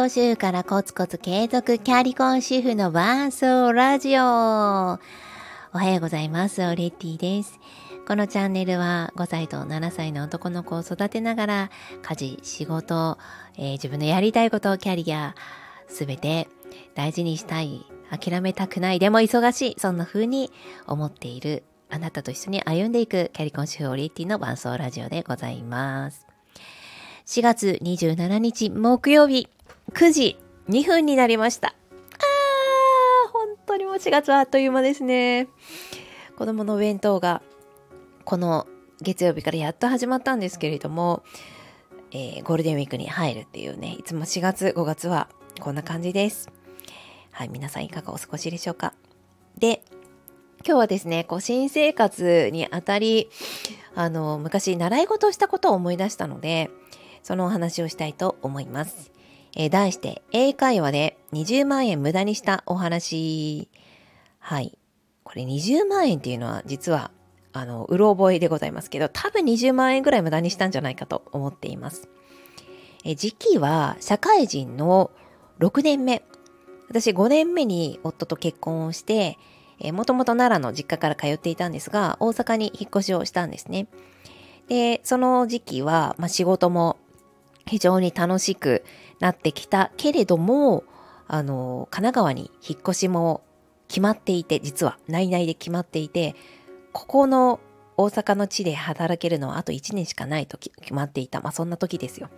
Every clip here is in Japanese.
業主婦からコツコツ継続キャリコン主婦の伴奏ラジオ。おはようございます。オレッティです。このチャンネルは5歳と7歳の男の子を育てながら家事、仕事、えー、自分のやりたいこと、キャリア、す。べて大事にしたい、諦めたくない、でも忙しい、そんな風に思っているあなたと一緒に歩んでいくキャリコン主婦オレッティの伴奏ラジオでございます。4月27日木曜日9時2分になりました。あー、本当にもう4月はあっという間ですね。子供のお弁当がこの月曜日からやっと始まったんですけれども、えー、ゴールデンウィークに入るっていうね、いつも4月5月はこんな感じです。はい、皆さんいかがお過ごしでしょうか。で、今日はですね、こう新生活にあたり、あの、昔習い事をしたことを思い出したので、そのお話をしたいと思います。えー、題して、英会話で20万円無駄にしたお話。はい。これ20万円っていうのは実は、あの、うろ覚えでございますけど、多分20万円ぐらい無駄にしたんじゃないかと思っています。え時期は社会人の6年目。私5年目に夫と結婚をして、えー、もともと奈良の実家から通っていたんですが、大阪に引っ越しをしたんですね。で、その時期は、まあ、仕事も非常に楽しくなってきたけれども、あの、神奈川に引っ越しも決まっていて、実は内々で決まっていて、ここの大阪の地で働けるのはあと1年しかないと決まっていた。まあそんな時ですよ。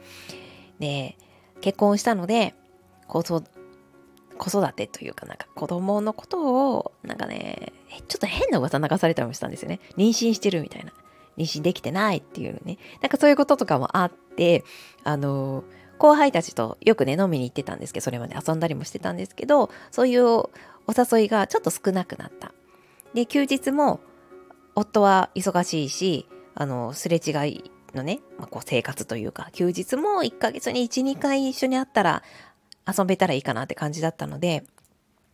で、結婚したので、子育てというかなんか子供のことをなんかね、ちょっと変な噂流されたりもしたんですよね。妊娠してるみたいな。妊娠できてないっていうね。なんかそういうこととかもあって、あの、後輩たちとよくね、飲みに行ってたんですけど、それまで遊んだりもしてたんですけど、そういうお誘いがちょっと少なくなった。で、休日も夫は忙しいし、あの、すれ違いのね、まあ、こう生活というか、休日も1ヶ月に1、2回一緒に会ったら遊べたらいいかなって感じだったので、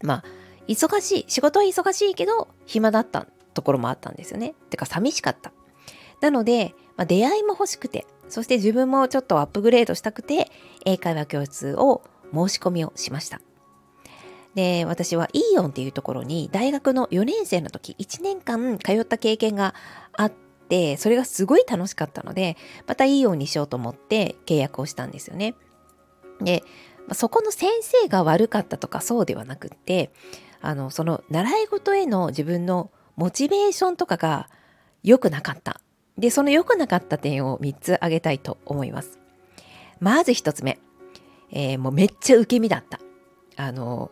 まあ、忙しい、仕事は忙しいけど、暇だったところもあったんですよね。てか、寂しかった。なので、まあ、出会いも欲しくて、そして自分もちょっとアップグレードしたくて、英会話教室を申し込みをしました。で、私はイーオンっていうところに大学の4年生の時、1年間通った経験があって、それがすごい楽しかったので、またイーオンにしようと思って契約をしたんですよね。で、そこの先生が悪かったとかそうではなくって、あの、その習い事への自分のモチベーションとかが良くなかったで、その良くなかった点を3つ挙げたいと思います。まず1つ目。えー、もうめっちゃ受け身だった。あの、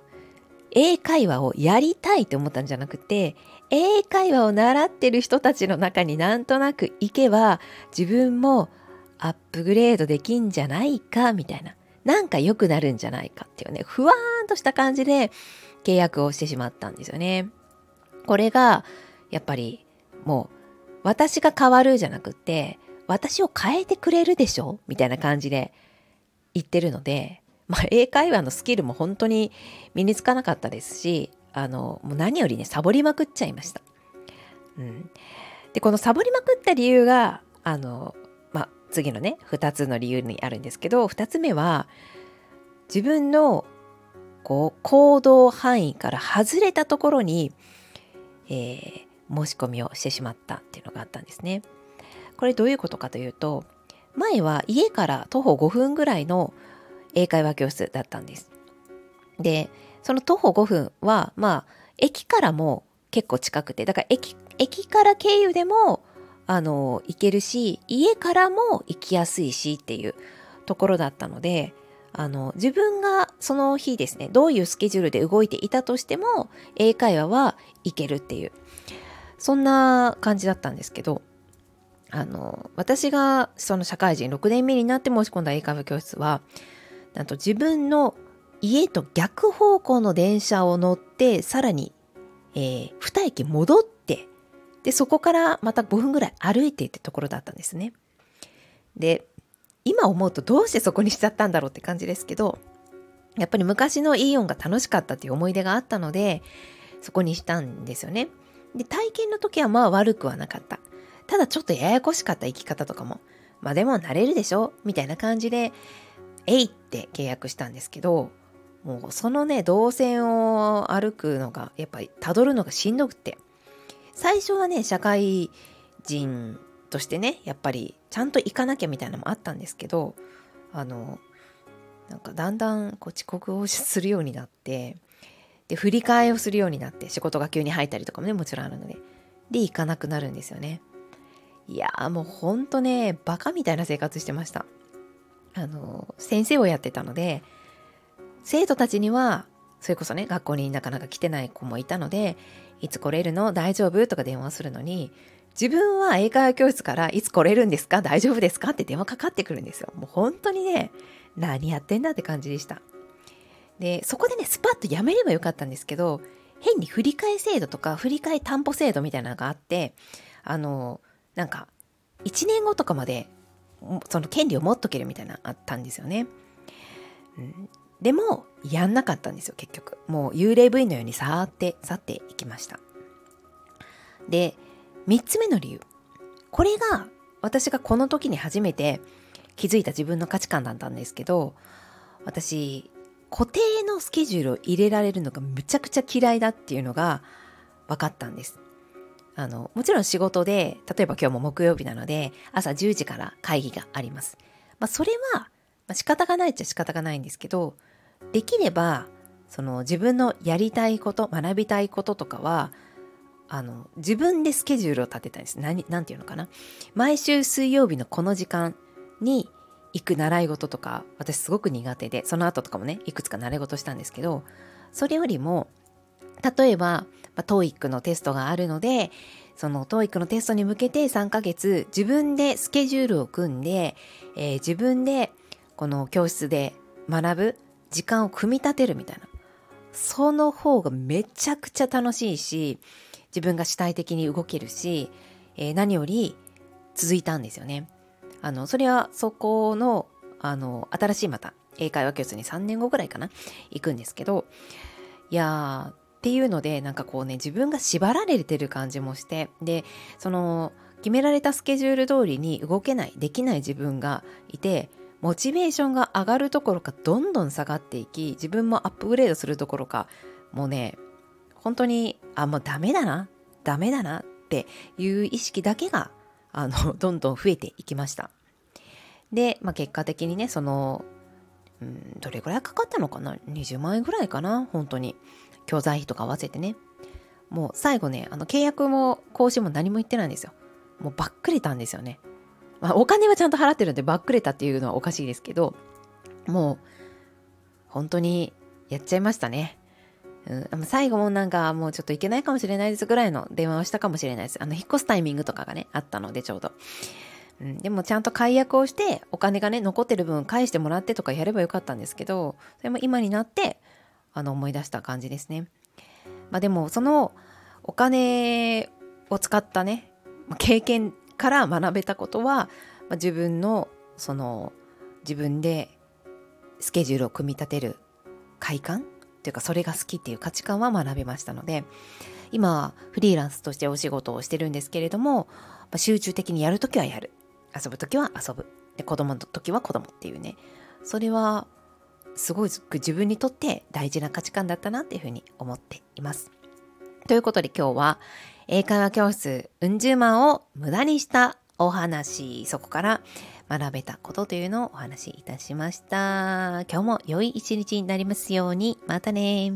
英会話をやりたいと思ったんじゃなくて、英会話を習ってる人たちの中になんとなく行けば、自分もアップグレードできんじゃないか、みたいな。なんか良くなるんじゃないかっていうね、ふわーんとした感じで契約をしてしまったんですよね。これが、やっぱりもう私が変わるじゃなくて、私を変えてくれるでしょ？みたいな感じで言ってるので、まあ、英会話のスキルも本当に身につかなかったですし、あの、もう何よりね、サボりまくっちゃいました。うん。で、このサボりまくった理由が、あの、まあ、次のね、2つの理由にあるんですけど、2つ目は、自分のこう行動範囲から外れたところに、えー、申し込みをしてしまったっていうのがあったんですね。これどういうことかというと前は家から徒歩5分ぐらいの英会話教室だったんです。でその徒歩5分はまあ駅からも結構近くてだから駅駅から経由でもあの行けるし家からも行きやすいしっていうところだったのであの自分がその日ですねどういうスケジュールで動いていたとしても英会話は行けるっていうそんな感じだったんですけどあの私がその社会人6年目になって申し込んだ英会話教室はなんと自分の家と逆方向の電車を乗ってさらに、えー、2駅戻ってでそこからまた5分ぐらい歩いてってところだったんですね。で今思うとどうしてそこにしちゃったんだろうって感じですけどやっぱり昔のイオンが楽しかったっていう思い出があったのでそこにしたんですよね。で、体験の時はまあ悪くはなかった。ただちょっとややこしかった生き方とかも。まあでも慣れるでしょ？みたいな感じでえいって契約したんですけどもうそのね動線を歩くのがやっぱりたどるのがしんどくて最初はね社会人としてねやっぱりちゃんと行かなきゃみたいなのもあったんですけどあのなんかだんだんこう遅刻をするようになってで振り替えをするようになって仕事が急に入ったりとかもねもちろんあるのでで行かなくなるんですよね。いやもうほんとねバカみたいな生活してました。あの先生をやってたので生徒たちにはそれこそね学校になかなか来てない子もいたのでいつ来れるの？大丈夫？とか電話するのに自分は英会話教室からいつ来れるんですか？大丈夫ですか？って電話かかってくるんですよ。もう本当にね、何やってんだって感じでした。で、そこでね、スパッとやめればよかったんですけど、変に振り替え制度とか振り替え担保制度みたいなのがあって、あの、なんか、1年後とかまで、その権利を持っとけるみたいなのあったんですよね。うん、でも、やんなかったんですよ、結局。もう幽霊部員のようにさーって去っていきました。で、3つ目の理由。これが私がこの時に初めて気づいた自分の価値観だったんですけど、私、固定のスケジュールを入れられるのがむちゃくちゃ嫌いだっていうのが分かったんです。あの、もちろん仕事で、例えば今日も木曜日なので、朝10時から会議があります。まあ、それは、まあ、仕方がないっちゃ仕方がないんですけど、できれば、その自分のやりたいこと、学びたいこととかは、あの、自分でスケジュールを立てたんです。何、ていうのかな。毎週水曜日のこの時間に行く習い事とか、私すごく苦手で、その後とかもね、いくつか習い事したんですけど、それよりも、例えば、まあ、TOEIC のテストがあるので、その TOEIC のテストに向けて3ヶ月自分でスケジュールを組んで、えー、自分でこの教室で学ぶ時間を組み立てるみたいな。その方がめちゃくちゃ楽しいし、自分が主体的に動けるし、えー、何より続いたんですよね。あの、それはそこの、あの、新しいまた英会話教室に3年後ぐらいかな、行くんですけど、いやー、っていうので、なんかこうね、自分が縛られてる感じもして、で、その、決められたスケジュール通りに動けない、できない自分がいて、モチベーションが上がるどころかどんどん下がっていき、自分もアップグレードするどころか、もうね、本当に、あ、もうダメだな、ダメだなっていう意識だけが、あの、どんどん増えていきました。で、まあ、結果的にね、その、うん、どれぐらいかかったのかな ?20 万円ぐらいかな？本当に。教材費とか合わせてね。もう最後ね、あの契約も更新も何も言ってないんですよ。もうばっくれたんですよね。まあ、お金はちゃんと払ってるんでばっくれたっていうのはおかしいですけど、もう本当にやっちゃいましたね。うん、最後もなんかもうちょっといけないかもしれないですぐらいの電話をしたかもしれないです。あの、引っ越すタイミングとかがね、あったのでちょうど。うん、でもちゃんと解約をしてお金がね残ってる分返してもらってとかやればよかったんですけどそれも今になってあの思い出した感じですね。まあ、でもそのお金を使ったね経験から学べたことは、まあ、自分のその自分でスケジュールを組み立てる快感というかそれが好きっていう価値観は学べましたので今フリーランスとしてお仕事をしてるんですけれども、集中的にやるときはやる。遊ぶときは遊ぶ。で子供の時は子供っていうね。それはすごい自分にとって大事な価値観だったなっていうふうに思っています。ということで今日は英会話教室うん十万を無駄にしたお話。そこから学べたことというのをお話しいたしました。今日も良い一日になりますように。またね